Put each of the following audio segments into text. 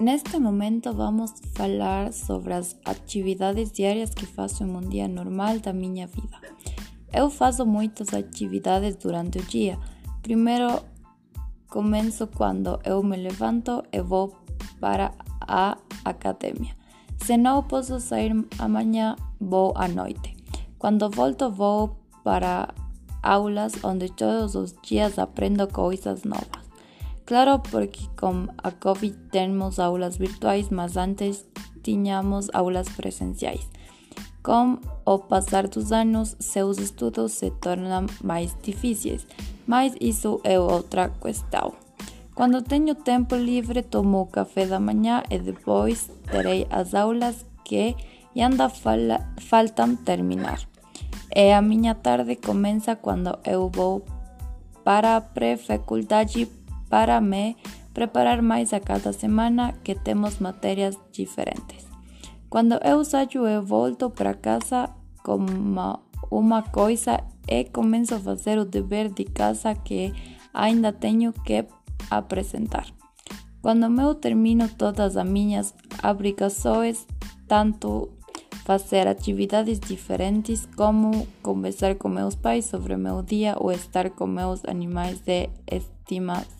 Neste momento vamos falar sobre as atividades diárias que faço em um dia normal da minha vida. Eu faço muitas atividades durante o dia. Primeiro começo quando eu me levanto e vou para a academia. Se não posso sair amanhã, vou à noite. Quando volto, vou para aulas onde todos os dias aprendo coisas novas. Claro, porque com a Covid temos aulas virtuais, mas antes tínhamos aulas presenciais. Com o passar dos anos, seus estudos se tornam mais difíceis, mas isso é outra questão. Quando tenho tempo livre, tomo o café da manhã e depois terei as aulas que ainda faltam terminar. E a minha tarde começa quando eu vou para a pré-faculdade para me preparar mais a cada semana que temos matérias diferentes. Quando eu saio, eu volto para casa com uma, uma coisa e começo a fazer o dever de casa que ainda tenho que apresentar. Quando eu termino todas as minhas obrigações, tanto fazer atividades diferentes como conversar com meus pais sobre meu dia ou estar com meus animais de estimação.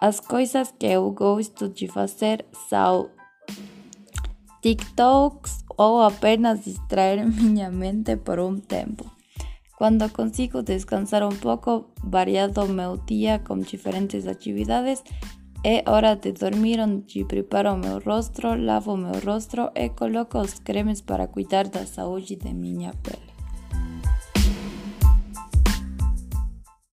As coisas que eu gosto de fazer são TikToks ou apenas distrair minha mente por um tempo. Quando consigo descansar um pouco, variado meu dia com diferentes atividades, é hora de dormir onde preparo meu rosto, lavo meu rosto e coloco os cremes para cuidar da saúde de minha pele.